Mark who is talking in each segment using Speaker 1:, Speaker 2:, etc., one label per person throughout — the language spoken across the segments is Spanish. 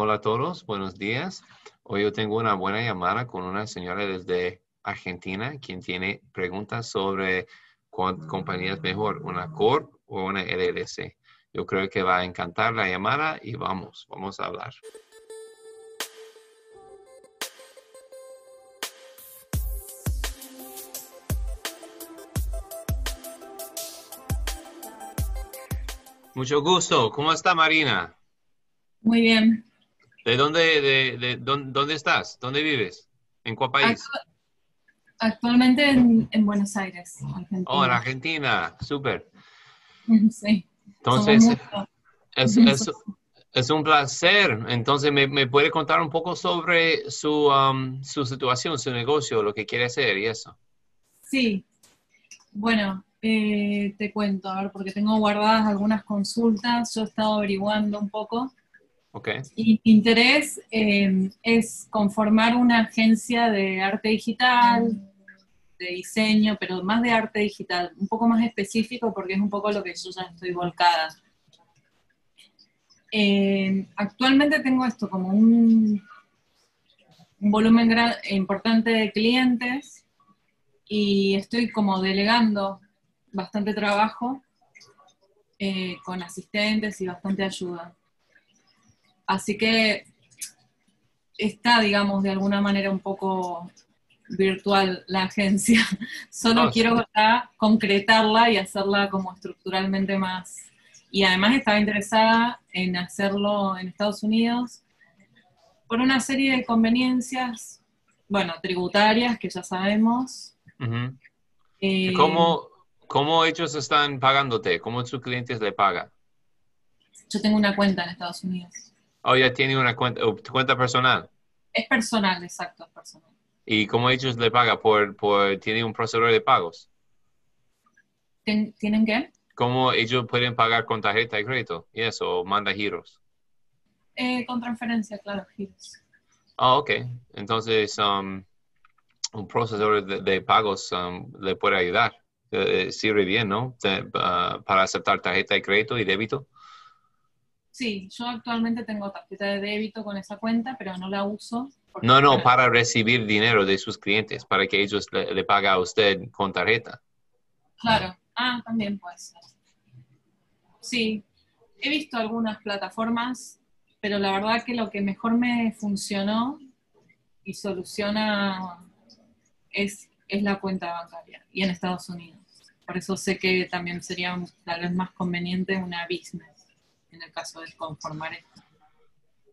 Speaker 1: Hola a todos, buenos días. Hoy yo tengo una buena llamada con una señora desde Argentina quien tiene preguntas sobre cuál compañía es mejor, una Corp o una LLC. Yo creo que va a encantar la llamada y vamos, vamos a hablar. Mucho gusto. ¿Cómo está Marina?
Speaker 2: Muy bien.
Speaker 1: ¿De dónde, de, de, dónde, estás? ¿Dónde vives? ¿En cuál país?
Speaker 2: Actualmente en, Buenos Aires,
Speaker 1: Argentina. Oh, en Argentina, súper.
Speaker 2: Sí.
Speaker 1: Entonces, es, un placer. Entonces, ¿me, puede contar un poco sobre su, um, su situación, su negocio, lo que quiere hacer y eso?
Speaker 2: Sí. Bueno, eh, te cuento, a ver, porque tengo guardadas algunas consultas. Yo he estado averiguando un poco y mi interés em, es conformar una agencia de arte digital, de diseño, pero más de arte digital, un poco más específico porque es un poco lo que yo ya estoy volcada. Em, actualmente tengo esto como un, un volumen importante de clientes y estoy como delegando bastante trabajo eh, con asistentes y bastante ayuda. Así que está, digamos, de alguna manera un poco virtual la agencia. Solo ah, quiero concretarla y hacerla como estructuralmente más. Y además estaba interesada en hacerlo en Estados Unidos por una serie de conveniencias, bueno, tributarias que ya sabemos.
Speaker 1: Eh, ¿Cómo, ¿Cómo ellos están pagándote? ¿Cómo sus clientes le pagan?
Speaker 2: Yo tengo una cuenta en Estados Unidos.
Speaker 1: Oh, ya tiene una cuenta, cuenta personal.
Speaker 2: Es personal, exacto, es personal.
Speaker 1: ¿Y cómo ellos le pagan? ¿Por, por, ¿Tiene un procesador de pagos?
Speaker 2: ¿Tienen qué?
Speaker 1: ¿Cómo ellos pueden pagar con tarjeta de crédito? ¿Y eso? ¿Manda giros?
Speaker 2: Eh, con transferencia, claro, giros.
Speaker 1: Ah, ok. Entonces, um, un procesador de, pagos um, le puede ayudar. Eh, sirve bien, ¿no? Uh, para aceptar tarjeta de crédito y débito.
Speaker 2: Sí, yo actualmente tengo tarjeta de débito con esa cuenta, pero no la uso.
Speaker 1: No, no, para recibir dinero de sus clientes, para que ellos le, paguen a usted con tarjeta.
Speaker 2: Claro, ah, también puede ser. Sí, he visto algunas plataformas, pero la verdad que lo que mejor me funcionó y soluciona es, es la cuenta bancaria y en Estados Unidos. Por eso sé que también sería tal vez más conveniente una business en el caso de conformar esto.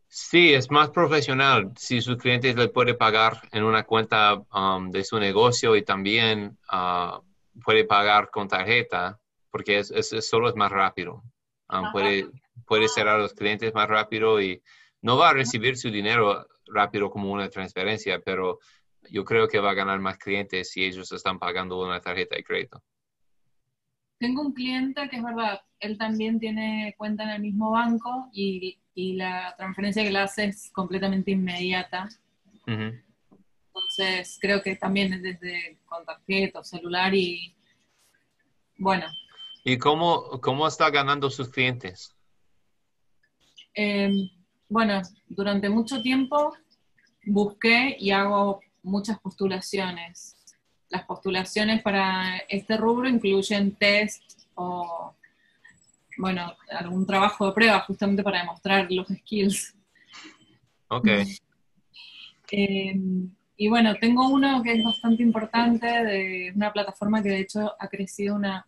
Speaker 1: Sí, es más profesional si sus clientes le puede pagar en una cuenta um, de su negocio y también uh, puede pagar con tarjeta, porque es, solo es más rápido. Um, puede, puede cerrar a los clientes más rápido y no va a recibir su dinero rápido como una transferencia, pero yo creo que va a ganar más clientes si ellos están pagando una tarjeta de crédito.
Speaker 2: Tengo un cliente que es verdad, él también tiene cuenta en el mismo banco y, la transferencia que le hace es completamente inmediata. Entonces, creo que también es desde con tarjeta o celular y bueno.
Speaker 1: ¿Y cómo, cómo está ganando sus clientes?
Speaker 2: Em, bueno, durante mucho tiempo busqué y hago muchas postulaciones las postulaciones para este rubro incluyen test o, bueno, algún trabajo de prueba justamente para demostrar los skills.
Speaker 1: Ok.
Speaker 2: Em, y bueno, tengo uno que es bastante importante de una plataforma que de hecho ha crecido una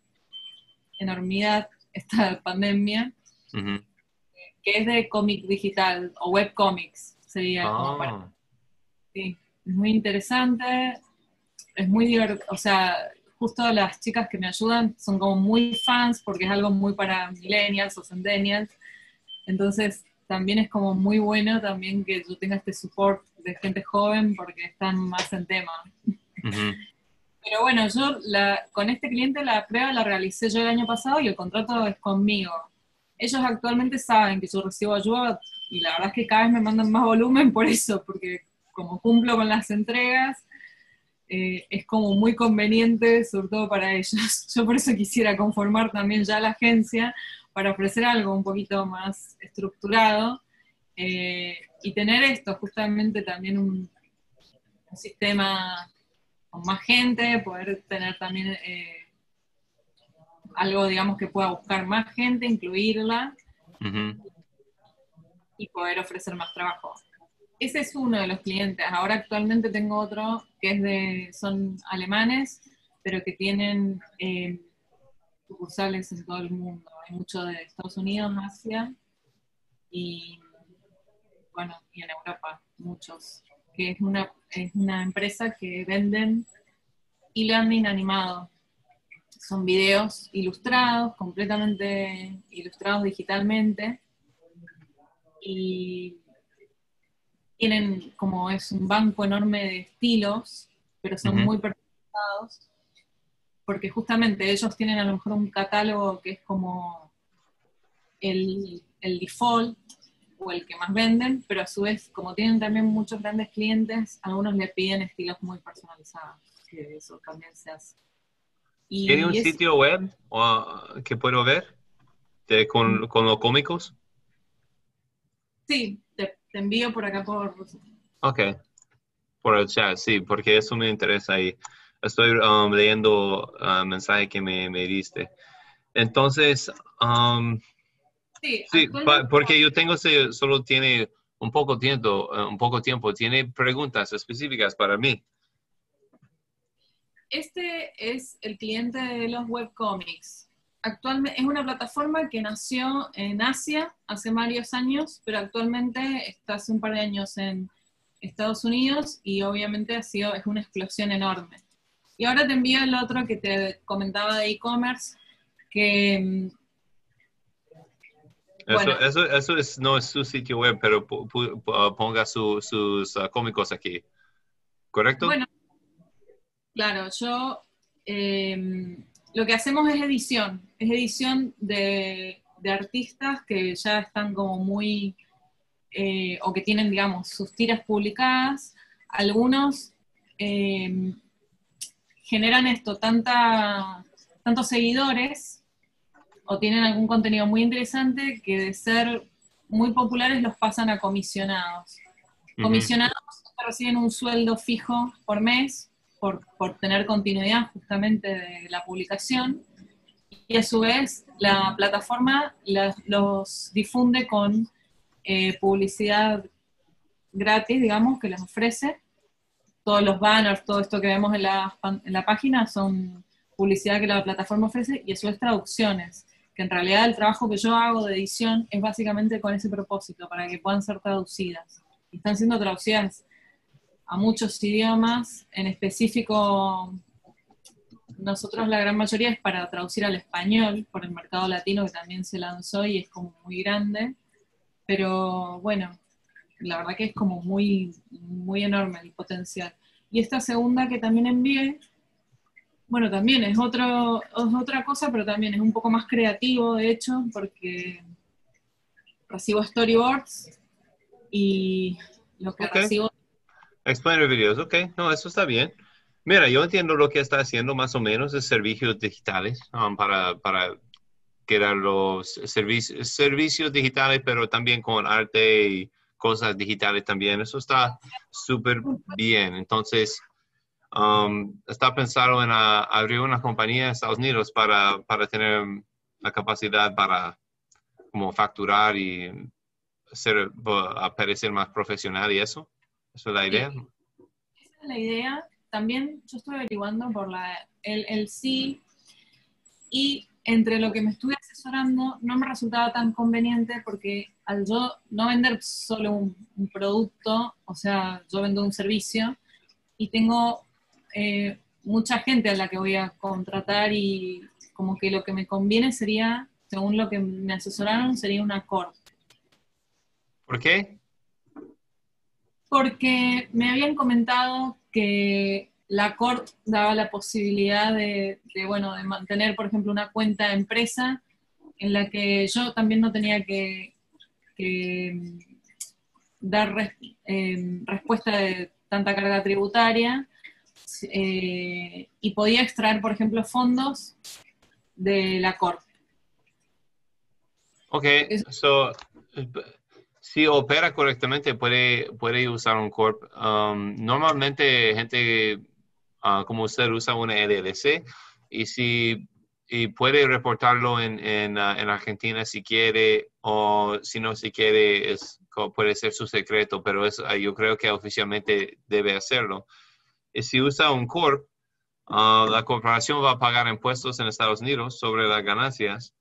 Speaker 2: enormidad esta pandemia, que es de cómic digital o webcomics, sería como para... Ah. Sí, es muy interesante, es muy divertido, o sea, justo las chicas que me ayudan son como muy fans porque es algo muy para millennials o centennials. Entonces, también es como muy bueno también que yo tenga este support de gente joven porque están más en tema. Pero bueno, yo la, con este cliente la prueba la realicé yo el año pasado y el contrato es conmigo. Ellos actualmente saben que yo recibo ayuda y la verdad es que cada vez me mandan más volumen por eso, porque como cumplo con las entregas, eh, es como muy conveniente, sobre todo para ellos. Yo por eso quisiera conformar también ya la agencia para ofrecer algo un poquito más estructurado Eh, y tener esto, justamente también un, sistema con más gente, poder tener también eh, algo, digamos, que pueda buscar más gente, incluirla y poder ofrecer más trabajo. Ese es uno de los clientes. Ahora actualmente tengo otro que es de, son alemanes, pero que tienen eh, sucursales en todo el mundo. Hay mucho de Estados Unidos, Asia y bueno, y en Europa, muchos. Que es una, es una empresa que venden e-learning animado. Son videos ilustrados, completamente ilustrados digitalmente. Y tienen como es un banco enorme de estilos, pero son muy personalizados, porque justamente ellos tienen a lo mejor un catálogo que es como el, el default o el que más venden, pero a su vez, como tienen también muchos grandes clientes, algunos le piden estilos muy personalizados, que eso también se hace.
Speaker 1: ¿Tiene un sitio web que puedo ver con, con los cómicos?
Speaker 2: Sí, te envío por acá por...
Speaker 1: Ok, por el chat, sí, porque eso me interesa y estoy um, leyendo el uh, mensaje que me, me, diste. Entonces, um, sí, porque yo tengo, solo tiene un poco tiempo, uh, un poco tiempo, tiene preguntas específicas para mí.
Speaker 2: Este es el cliente de los webcomics actualmente es una plataforma que nació en Asia hace varios años, pero actualmente está hace un par de años en Estados Unidos y obviamente ha sido, es una explosión enorme. Y ahora te envío el otro que te comentaba de e-commerce, que... Mm,
Speaker 1: eso, eso, es, no es su sitio web, pero ponga sus uh, cómicos aquí. ¿Correcto? Bueno,
Speaker 2: claro, yo em, lo que hacemos es edición, es edición de, artistas que ya están como muy, eh, o que tienen, digamos, sus tiras publicadas. Algunos eh, generan esto, tanta, tantos seguidores o tienen algún contenido muy interesante que de ser muy populares los pasan a comisionados. Comisionados reciben un sueldo fijo por mes por, tener continuidad justamente de la publicación y a su vez la plataforma los difunde con eh, publicidad gratis, digamos, que les ofrece. Todos los banners, todo esto que vemos en la, en la página son publicidad que la plataforma ofrece y a su vez traducciones, que en realidad el trabajo que yo hago de edición es básicamente con ese propósito, para que puedan ser traducidas. Están siendo traducidas a muchos idiomas, en específico nosotros la gran mayoría es para traducir al español por el mercado latino que también se lanzó y es como muy grande, pero bueno, la verdad que es como muy, muy enorme el potencial. Y esta segunda que también envié, bueno, también es, otro, otra cosa, pero también es un poco más creativo, de hecho, porque recibo storyboards y lo que recibo
Speaker 1: Explainer videos, ok, no, eso está bien. Mira, yo entiendo lo que está haciendo más o menos de servicios digitales um, para, para crear los servicios, servicios digitales, pero también con arte y cosas digitales también. Eso está súper bien. Entonces, um, está pensado en abrir una compañía en Estados Unidos para, para tener la capacidad para como facturar y ser, parecer más profesional y eso. ¿Esa es la idea?
Speaker 2: Esa es la idea. También yo estoy averiguando por la, el, el sí y entre lo que me estuve asesorando no me resultaba tan conveniente porque al yo no vender solo un, producto, o sea, yo vendo un servicio y tengo eh, mucha gente a la que voy a contratar y como que lo que me conviene sería, según lo que me asesoraron, sería un corte.
Speaker 1: ¿Por qué?
Speaker 2: Porque me habían comentado que la Corte daba la posibilidad de, bueno, de mantener, por ejemplo, una cuenta de empresa en la que yo también no tenía que, mm, dar em, respuesta de tanta carga tributaria eh, y podía extraer, por ejemplo, fondos de la Corte.
Speaker 1: Ok, so, si opera correctamente, puede, puede usar un corp. Um, normalmente, gente uh, como usted usa una LLC y si y puede reportarlo en, en, uh, en, Argentina si quiere o si no si quiere es, puede ser su secreto, pero es, uh, yo creo que oficialmente debe hacerlo. Y si usa un corp, la corporación va a pagar impuestos en Estados Unidos sobre las ganancias,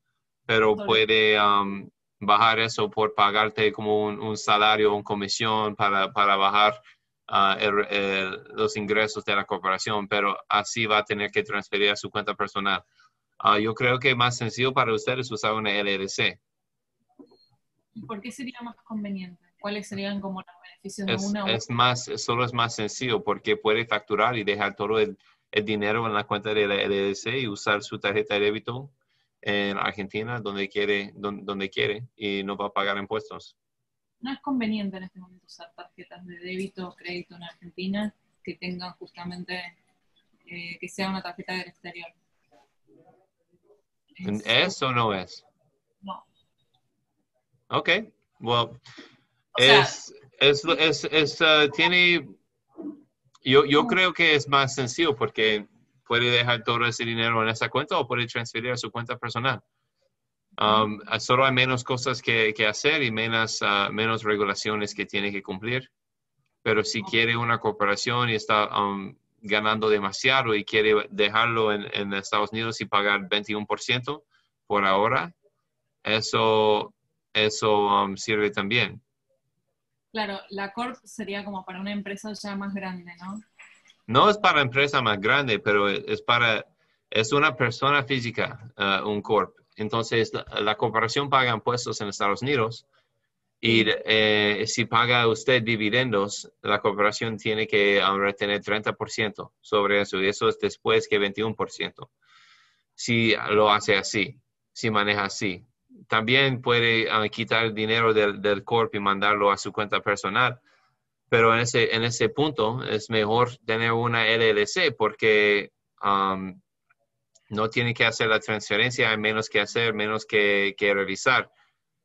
Speaker 1: pero puede um, bajar eso por pagarte como un, salario o una comisión para, para bajar uh, los ingresos de la corporación, pero así va a tener que transferir a su cuenta personal. Uh, yo creo que es más sencillo para ustedes usar una LLC.
Speaker 2: ¿Por qué sería más conveniente? ¿Cuáles serían como los beneficios de una?
Speaker 1: Es más, solo es más sencillo porque puede facturar y dejar todo el, el dinero en la cuenta de la LLC y usar su tarjeta de débito en Argentina donde quiere, donde, quiere y no va a pagar impuestos.
Speaker 2: No es conveniente en este momento usar tarjetas de débito o crédito en Argentina que tengan justamente, eh, que sea una tarjeta del exterior.
Speaker 1: ¿Es, o no es?
Speaker 2: No.
Speaker 1: Ok, well, es, es, es, uh, tiene, yo, yo creo que es más sencillo porque puede dejar todo ese dinero en esa cuenta o puede transferir a su cuenta personal. Um, solo hay menos cosas que, que hacer y menos, uh, menos regulaciones que tiene que cumplir. Pero si quiere una corporación y está um, ganando demasiado y quiere dejarlo en, en, Estados Unidos y pagar 21% por ahora, eso, eso um, sirve también.
Speaker 2: Claro, la corp sería como para una empresa ya más grande, ¿no?
Speaker 1: No es para empresa más grande, pero es para, es una persona física, uh, un corp. Entonces, la, corporación paga impuestos en Estados Unidos y eh, si paga usted dividendos, la corporación tiene que retener 30% sobre eso y eso es después que 21%. Si lo hace así, si maneja así. También puede uh, quitar dinero del, del corp y mandarlo a su cuenta personal pero en ese, en ese punto es mejor tener una LLC porque um, no tiene que hacer la transferencia, hay menos que hacer, menos que, que revisar.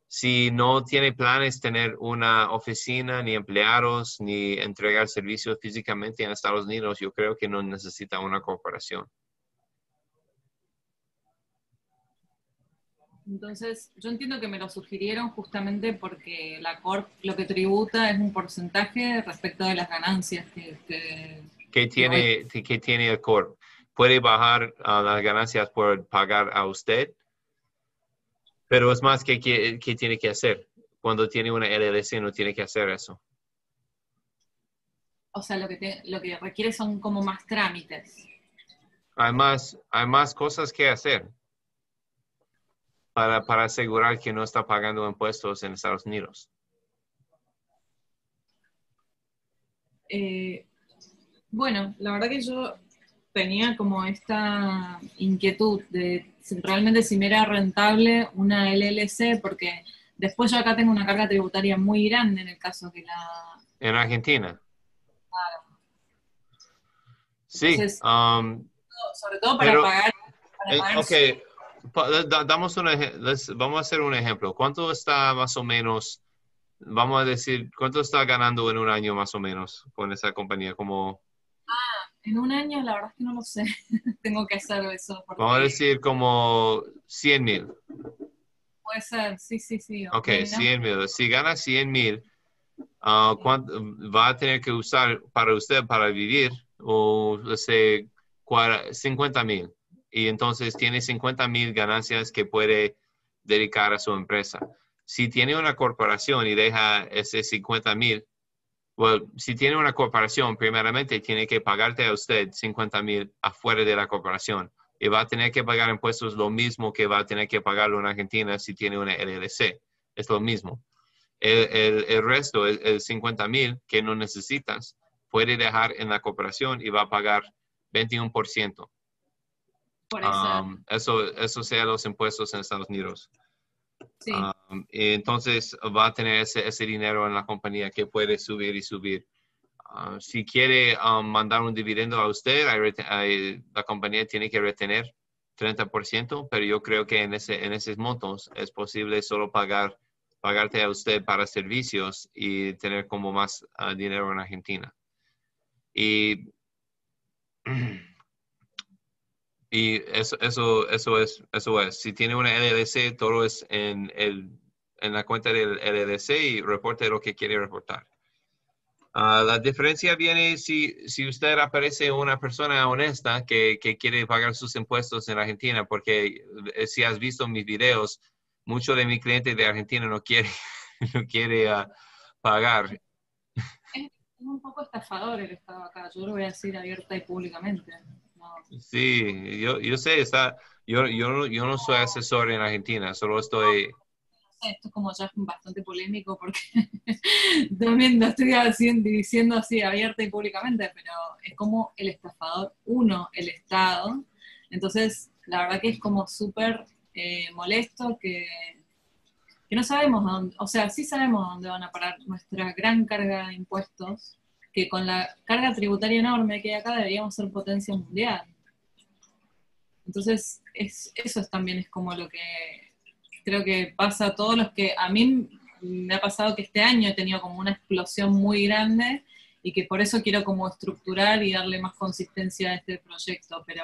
Speaker 1: Si no tiene planes tener una oficina, ni empleados, ni entregar servicios físicamente en Estados Unidos, yo creo que no necesita una corporación.
Speaker 2: Entonces, yo entiendo que me lo sugirieron justamente porque la Corp lo que tributa es un porcentaje respecto de las ganancias que...
Speaker 1: que tiene, que tiene el Corp? ¿Puede bajar las ganancias por pagar a usted? Pero es más que, que, tiene que hacer. Cuando tiene una LLC no tiene que hacer eso.
Speaker 2: O sea, lo que, lo que requiere son como más trámites.
Speaker 1: Hay más, hay más cosas que hacer para, para asegurar que no está pagando impuestos en Estados Unidos?
Speaker 2: Eh, bueno, la verdad que yo tenía como esta inquietud de realmente si me era rentable una LLC, porque después yo acá tengo una carga tributaria muy grande en el caso que la...
Speaker 1: En Argentina. Claro. Sí. Um,
Speaker 2: sobre todo para pagar...
Speaker 1: Eh, damos vamos a hacer un ejemplo. ¿Cuánto está más o menos, vamos a decir, cuánto está ganando en un año más o menos con esa compañía? Como...
Speaker 2: Ah, en un año la verdad es que no lo sé. Tengo que hacer eso.
Speaker 1: Vamos a decir como 100 mil.
Speaker 2: Puede ser, sí, sí, sí.
Speaker 1: Ok, 100 mil. Si gana 100 mil, ah, va a tener que usar para usted para vivir? O, sé, 50 mil y entonces tiene 50 mil ganancias que puede dedicar a su empresa. Si tiene una corporación y deja ese 50 mil, si tiene una corporación, primeramente tiene que pagarte a usted 50 mil afuera de la corporación y va a tener que pagar impuestos lo mismo que va a tener que pagarlo en Argentina si tiene una LLC. Es lo mismo. El, el, resto, el, el 50 mil que no necesitas, puede dejar en la corporación y va a pagar 21%. Um, eso. eso, sea los impuestos en Estados Unidos. Um, y entonces va a tener ese, ese, dinero en la compañía que puede subir y subir. Uh, si quiere um, mandar un dividendo a usted, la compañía tiene que retener 30%, pero yo creo que en, ese, en esos montos es posible solo pagar pagarte a usted para servicios y tener como más ah, dinero en Argentina. Y, y eso, eso, eso, es, eso es. Si tiene una LLC, todo es en, el, en la cuenta del LLC y reporte lo que quiere reportar. Ah, la diferencia viene si, si usted aparece una persona honesta que, que, quiere pagar sus impuestos en Argentina, porque eh, si has visto mis videos, muchos de mis clientes de Argentina no quiere, no quiere uh, pagar.
Speaker 2: Es un poco estafador el Estado acá, yo lo voy a decir abierta y públicamente.
Speaker 1: Sí, yo, yo sé, está, yo, yo, yo no soy asesor en Argentina, solo estoy
Speaker 2: esto es como ya bastante polémico porque también lo estoy diciendo así abierta y públicamente, pero es como el estafador, uno, el Estado. Entonces, la verdad que es como súper eh, molesto que, que no sabemos dónde, o sea, sí sabemos dónde van a parar nuestra gran carga de impuestos, que con la carga tributaria enorme que hay acá deberíamos ser potencia mundial. Entonces, es, eso también es como lo que creo que pasa a todos los que, a mí me ha pasado que este año he tenido como una explosión muy grande y que por eso quiero como estructurar y darle más consistencia a este proyecto, pero...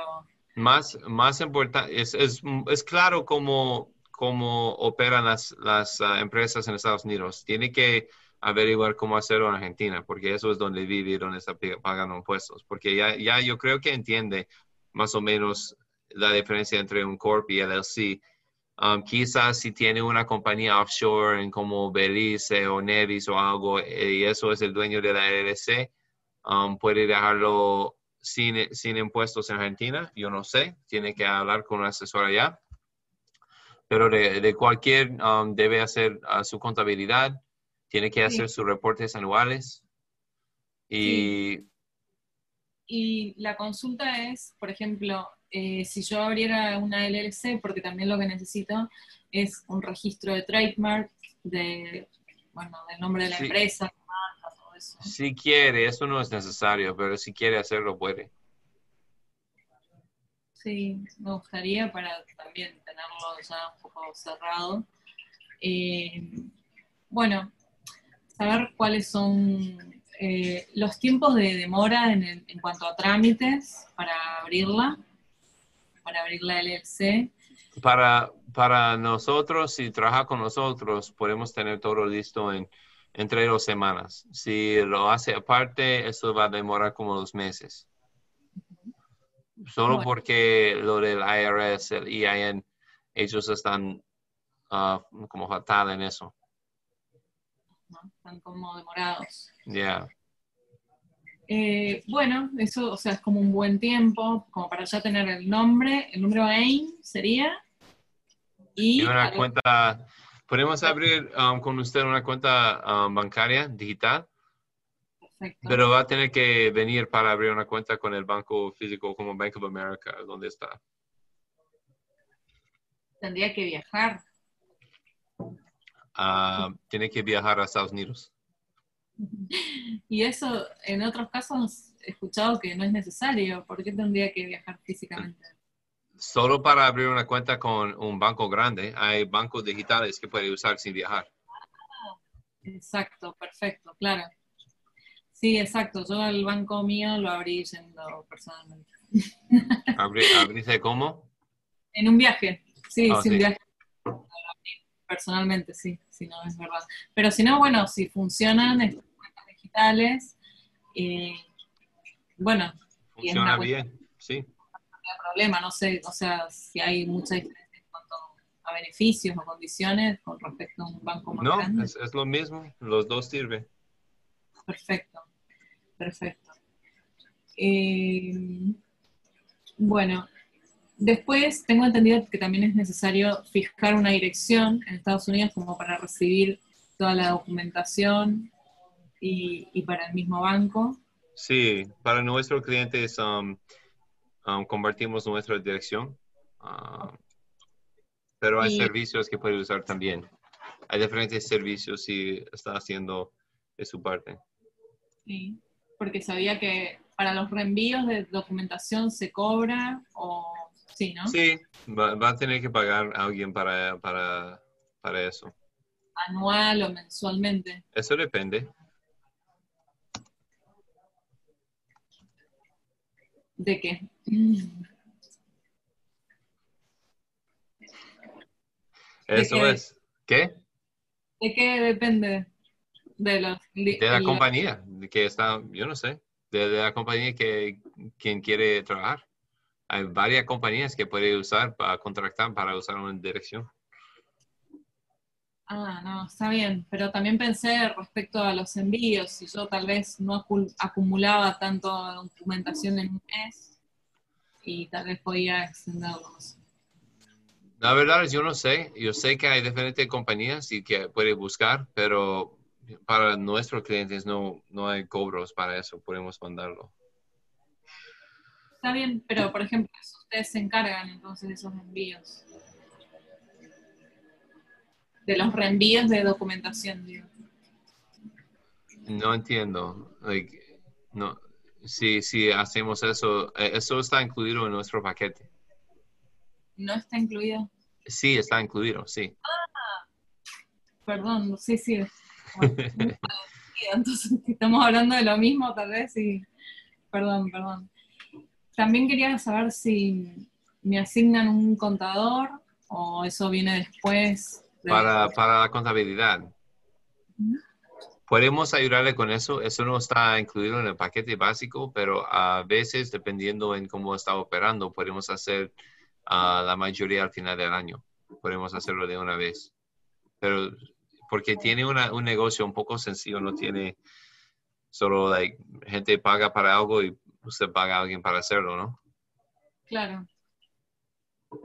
Speaker 1: Más, más importante, es, es, es, claro cómo, cómo operan las, las uh, empresas en Estados Unidos. Tiene que averiguar cómo hacerlo en Argentina, porque eso es donde vive y donde está pagando impuestos, porque ya, ya yo creo que entiende más o menos la diferencia entre un corp y LLC Um, quizás si tiene una compañía offshore en como Belice o Nevis o algo eh, y eso es el dueño de la LLC, um, puede dejarlo sin, sin, impuestos en Argentina. Yo no sé, tiene que hablar con un asesor allá. Pero de, cualquier, um, debe hacer su contabilidad, tiene que hacer sus reportes anuales. Y,
Speaker 2: y la consulta es, por ejemplo, eh, si yo abriera una LLC, porque también lo que necesito es un registro de trademark, de, bueno, del nombre de la empresa, todo eso.
Speaker 1: Si quiere, eso no es necesario, pero si quiere hacerlo, puede.
Speaker 2: Sí, me gustaría para también tenerlo ya un poco cerrado. Eh, bueno, saber cuáles son eh, los tiempos de demora en, en, cuanto a trámites para abrirla para abrir la LLC?
Speaker 1: Para, para nosotros, si trabaja con nosotros, podemos tener todo listo en entre dos semanas. Si lo hace aparte, eso va a demorar como dos meses. Solo porque lo del IRS, el EIN, ellos están ah, como fatal en eso.
Speaker 2: Están como demorados.
Speaker 1: Ya.
Speaker 2: Eh, bueno, eso, o sea, es como un buen tiempo, como para ya tener el nombre, el número AIM sería.
Speaker 1: Y, una cuenta, podemos abrir um, con usted una cuenta um, bancaria digital. Perfecto. Pero va a tener que venir para abrir una cuenta con el banco físico como Bank of America, donde está.
Speaker 2: Tendría que viajar.
Speaker 1: Uh, tiene que viajar a Estados Unidos.
Speaker 2: Y eso, en otros casos, he escuchado que no es necesario. ¿Por qué tendría que viajar físicamente?
Speaker 1: Solo para abrir una cuenta con un banco grande, hay bancos digitales que puede usar sin viajar.
Speaker 2: exacto, perfecto, claro. Sí, exacto. Yo el banco mío lo abrí yendo personalmente.
Speaker 1: ¿Abriste cómo?
Speaker 2: En un viaje, sí, ah, sin viaje. Personalmente, sí, si no es verdad. Pero si no, bueno, si funcionan, eh, bueno.
Speaker 1: Funciona bien, sí.
Speaker 2: No problema, no sé, o sea, si hay mucha diferencia en cuanto a beneficios o condiciones con respecto a un banco más
Speaker 1: no,
Speaker 2: grande.
Speaker 1: Es, es lo mismo, los dos sirven.
Speaker 2: Perfecto, perfecto. Eh, bueno, después tengo entendido que también es necesario fijar una dirección en Estados Unidos como para recibir toda la documentación y, para el mismo banco.
Speaker 1: Sí, para nuestros clientes um, um, compartimos nuestra dirección, uh, pero hay servicios que puede usar también. Hay diferentes servicios y está haciendo de su parte.
Speaker 2: Sí, porque sabía que para los reenvíos de documentación se cobra o sí, ¿no?
Speaker 1: Sí, va, a tener que pagar a alguien para, para, para eso.
Speaker 2: anual o mensualmente?
Speaker 1: Eso depende.
Speaker 2: ¿De qué?
Speaker 1: Eso es. ¿Qué?
Speaker 2: ¿De qué depende? De, los,
Speaker 1: de la compañía, que está, yo no sé, de, la compañía que quien quiere trabajar. Hay varias compañías que puede usar para contratar, para usar una dirección.
Speaker 2: Ah, no, está bien, pero también pensé respecto a los envíos, si yo tal vez no acumulaba tanto documentación en un mes y tal vez podía extenderlos.
Speaker 1: La verdad es yo no sé, yo sé que hay diferentes compañías y que puede buscar, pero para nuestros clientes no, no hay cobros para eso, podemos mandarlo.
Speaker 2: Está bien, pero por ejemplo, ustedes se encargan entonces de esos envíos de los reenvíos de documentación, digo.
Speaker 1: No entiendo. no, si, si hacemos eso, eh, eso está incluido en nuestro paquete.
Speaker 2: ¿No está incluido?
Speaker 1: Sí, está incluido, sí.
Speaker 2: Ah, perdón, sí, sí. entonces estamos hablando de lo mismo, tal vez, y perdón, perdón. También quería saber si me asignan un contador o eso viene después
Speaker 1: para, para la contabilidad. Podemos ayudarle con eso. Eso no está incluido en el paquete básico, pero a veces, dependiendo en cómo está operando, podemos hacer uh, la mayoría al final del año. Podemos hacerlo de una vez. Pero porque tiene una, un negocio un poco sencillo, no tiene solo like, gente paga para algo y usted paga a alguien para hacerlo, ¿no?
Speaker 2: Claro.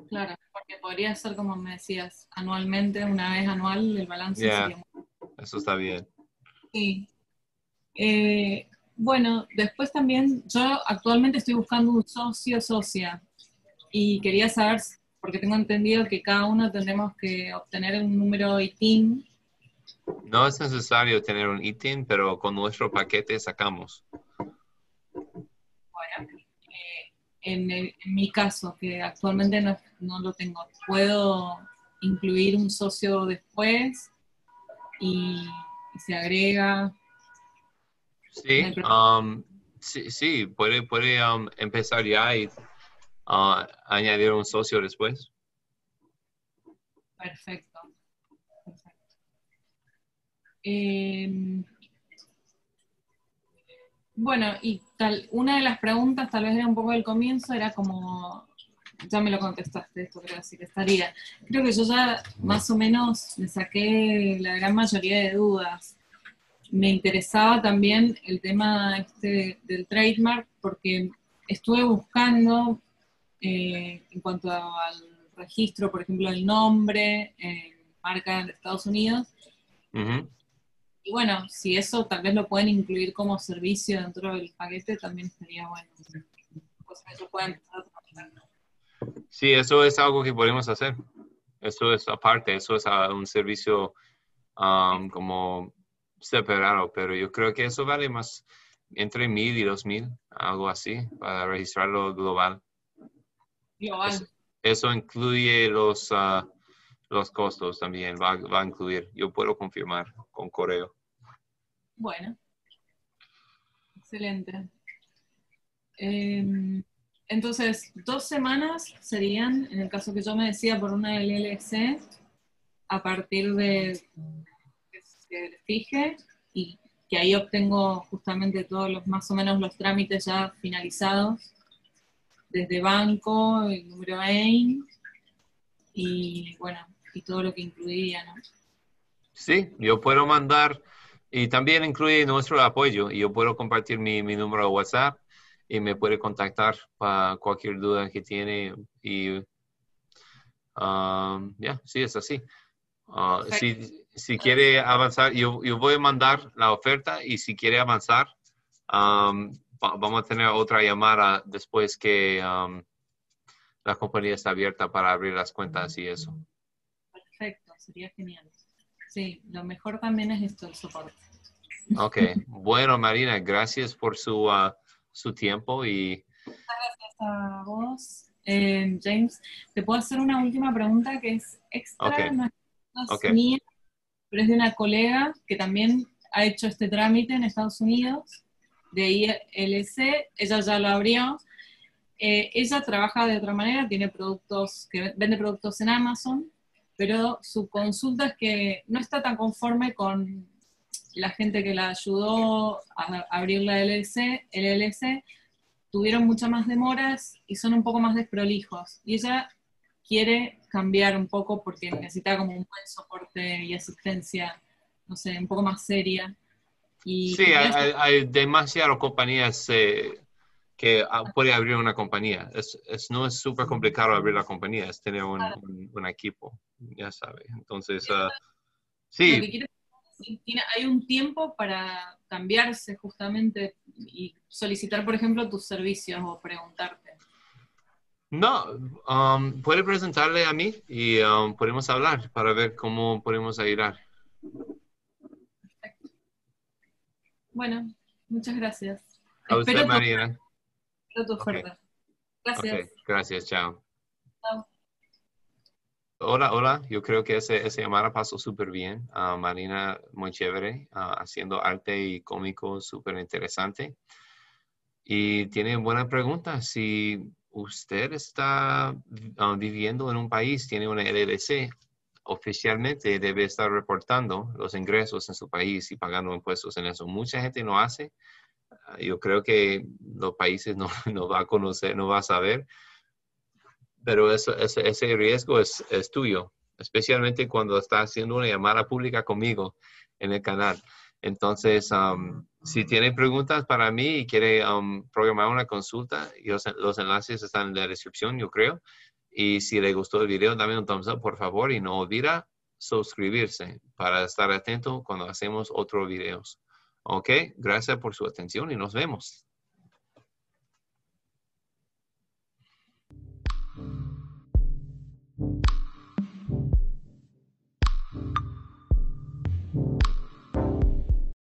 Speaker 2: Claro, porque podría ser como me decías, anualmente, una vez anual, el balance.
Speaker 1: Eso está bien.
Speaker 2: Sí. Eh, bueno, después también, yo actualmente estoy buscando un socio socia y quería saber, porque tengo entendido que cada uno tendremos que obtener un número ITIN.
Speaker 1: No es necesario tener un ITIN, pero con nuestro paquete sacamos
Speaker 2: en, mi caso, que actualmente no, lo tengo, ¿puedo incluir un socio después y, se agrega?
Speaker 1: Sí, um, sí, puede, puede um, empezar ya y uh, añadir un socio después.
Speaker 2: Perfecto. Perfecto. Em, bueno, y tal, una de las preguntas, tal vez era un poco del comienzo, era como, ya me lo contestaste, esto creo que estaría. Creo que yo ya más o menos me saqué la gran mayoría de dudas. Me interesaba también el tema este del trademark, porque estuve buscando eh, en cuanto al registro, por ejemplo, el nombre, en marca de Estados Unidos. Y bueno, si eso tal vez lo pueden incluir como servicio dentro del paquete, también estaría bueno.
Speaker 1: Sí, eso es algo que podemos hacer. Eso es aparte, eso es un servicio um, como separado, pero yo creo que eso vale más entre mil y dos mil, algo así, para registrarlo global.
Speaker 2: Global.
Speaker 1: Eso, incluye los, uh, los costos también, va, va a incluir. Yo puedo confirmar con correo.
Speaker 2: Bueno, excelente. Em, entonces, dos semanas serían, en el caso que yo me decía, por una LLC, a partir de que se fije y que ahí obtengo justamente todos los, más o menos los trámites ya finalizados, desde banco, el número AIM y bueno, y todo lo que incluiría, ¿no?
Speaker 1: Sí, yo puedo mandar, y también incluye nuestro apoyo, y yo puedo compartir mi, mi número de WhatsApp y me puede contactar para cualquier duda que tiene y um, ya, sí, es así. Uh, si, si, quiere avanzar, yo, yo, voy a mandar la oferta y si quiere avanzar, um, vamos a tener otra llamada después que um, la compañía está abierta para abrir las cuentas y eso.
Speaker 2: Sería genial. Sí, lo mejor también es esto, el soporte.
Speaker 1: Ok, bueno Marina, gracias por su, uh, su tiempo y...
Speaker 2: Gracias a vos, eh, James. Te puedo hacer una última pregunta que es extra, no, es mía, pero es de una colega que también ha hecho este trámite en Estados Unidos, de ILC, ella ya lo abrió. Eh, ella trabaja de otra manera, tiene productos, que vende productos en Amazon, pero su consulta es que no está tan conforme con la gente que la ayudó a abrir la LLC, LLC, tuvieron muchas más demoras y son un poco más desprolijos. Y ella quiere cambiar un poco porque necesita como un buen soporte y asistencia, no sé, un poco más seria.
Speaker 1: Y sí, hay, demasiadas compañías eh, que puede abrir una compañía. Es, no es súper complicado abrir la compañía, es tener un, equipo, ya sabe. Entonces, uh, sí.
Speaker 2: hay un tiempo para cambiarse justamente y solicitar, por ejemplo, tus servicios o preguntarte.
Speaker 1: No, um, puede presentarle a mí y um, podemos hablar para ver cómo podemos ayudar. Perfecto.
Speaker 2: Bueno, muchas gracias.
Speaker 1: A usted, Marina.
Speaker 2: tu oferta. Gracias.
Speaker 1: Gracias, chao. Chao. Hola, hola. Yo creo que ese, ese llamada pasó súper bien. Uh, Marina, muy chévere, uh, haciendo arte y cómico súper interesante. Y tiene buena pregunta. Si usted está uh, viviendo en un país, tiene una LLC, oficialmente debe estar reportando los ingresos en su país y pagando impuestos en eso. Mucha gente no hace. Yo creo que los países no, no va a conocer, no va a saber, pero eso, ese, riesgo es, es, tuyo, especialmente cuando está haciendo una llamada pública conmigo en el canal. Entonces, si tiene preguntas para mí y quiere programar una consulta, los, enlaces están en la descripción, yo creo. Y si le gustó el video, dame un thumbs up, por favor, y no olvida suscribirse para estar atento cuando hacemos otros videos. Ok, gracias por su atención y nos vemos.